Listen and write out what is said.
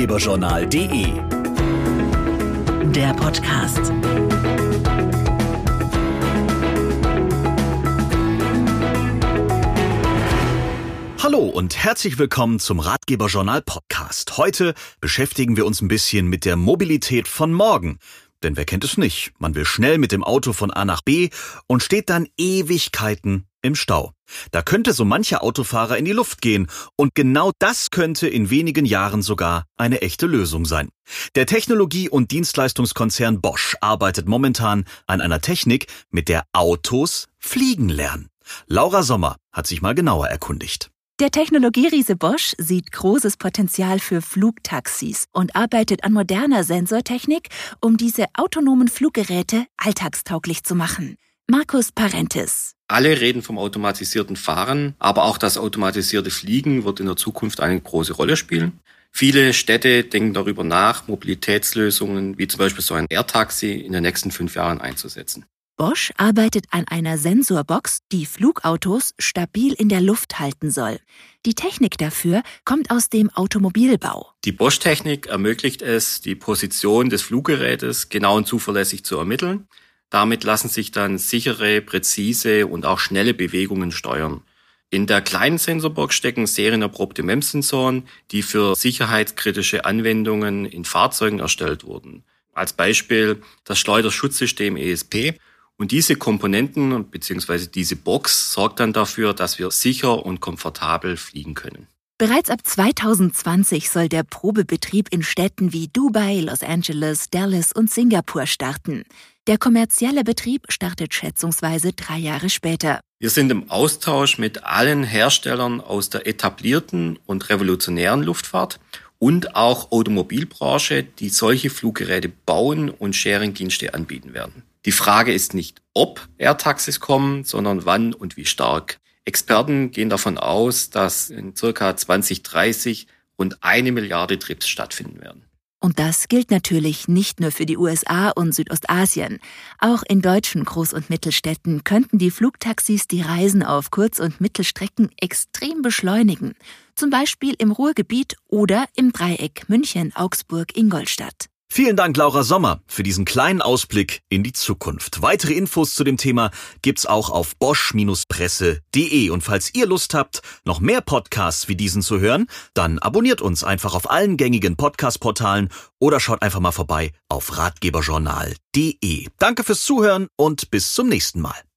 ratgeberjournal.de. Der Podcast. Hallo und herzlich willkommen zum Ratgeberjournal Podcast. Heute beschäftigen wir uns ein bisschen mit der Mobilität von morgen. Denn wer kennt es nicht? Man will schnell mit dem Auto von A nach B und steht dann Ewigkeiten im Stau. Da könnte so mancher Autofahrer in die Luft gehen und genau das könnte in wenigen Jahren sogar eine echte Lösung sein. Der Technologie- und Dienstleistungskonzern Bosch arbeitet momentan an einer Technik, mit der Autos fliegen lernen. Laura Sommer hat sich mal genauer erkundigt. Der Technologieriese Bosch sieht großes Potenzial für Flugtaxis und arbeitet an moderner Sensortechnik, um diese autonomen Fluggeräte alltagstauglich zu machen. Markus Parentis. Alle reden vom automatisierten Fahren, aber auch das automatisierte Fliegen wird in der Zukunft eine große Rolle spielen. Viele Städte denken darüber nach, Mobilitätslösungen wie zum Beispiel so ein Air-Taxi in den nächsten fünf Jahren einzusetzen. Bosch arbeitet an einer Sensorbox, die Flugautos stabil in der Luft halten soll. Die Technik dafür kommt aus dem Automobilbau. Die Bosch-Technik ermöglicht es, die Position des Fluggerätes genau und zuverlässig zu ermitteln. Damit lassen sich dann sichere, präzise und auch schnelle Bewegungen steuern. In der kleinen Sensorbox stecken serienerprobte MEMS-Sensoren, die für sicherheitskritische Anwendungen in Fahrzeugen erstellt wurden. Als Beispiel das Schleuderschutzsystem ESP und diese Komponenten bzw. diese Box sorgt dann dafür, dass wir sicher und komfortabel fliegen können. Bereits ab 2020 soll der Probebetrieb in Städten wie Dubai, Los Angeles, Dallas und Singapur starten. Der kommerzielle Betrieb startet schätzungsweise drei Jahre später. Wir sind im Austausch mit allen Herstellern aus der etablierten und revolutionären Luftfahrt und auch Automobilbranche, die solche Fluggeräte bauen und Sharing-Dienste anbieten werden. Die Frage ist nicht, ob Air-Taxis kommen, sondern wann und wie stark. Experten gehen davon aus, dass in circa 2030 rund eine Milliarde Trips stattfinden werden. Und das gilt natürlich nicht nur für die USA und Südostasien. Auch in deutschen Groß- und Mittelstädten könnten die Flugtaxis die Reisen auf Kurz- und Mittelstrecken extrem beschleunigen. Zum Beispiel im Ruhrgebiet oder im Dreieck München, Augsburg, Ingolstadt. Vielen Dank, Laura Sommer, für diesen kleinen Ausblick in die Zukunft. Weitere Infos zu dem Thema gibt's auch auf bosch-presse.de. Und falls ihr Lust habt, noch mehr Podcasts wie diesen zu hören, dann abonniert uns einfach auf allen gängigen Podcast-Portalen oder schaut einfach mal vorbei auf ratgeberjournal.de. Danke fürs Zuhören und bis zum nächsten Mal.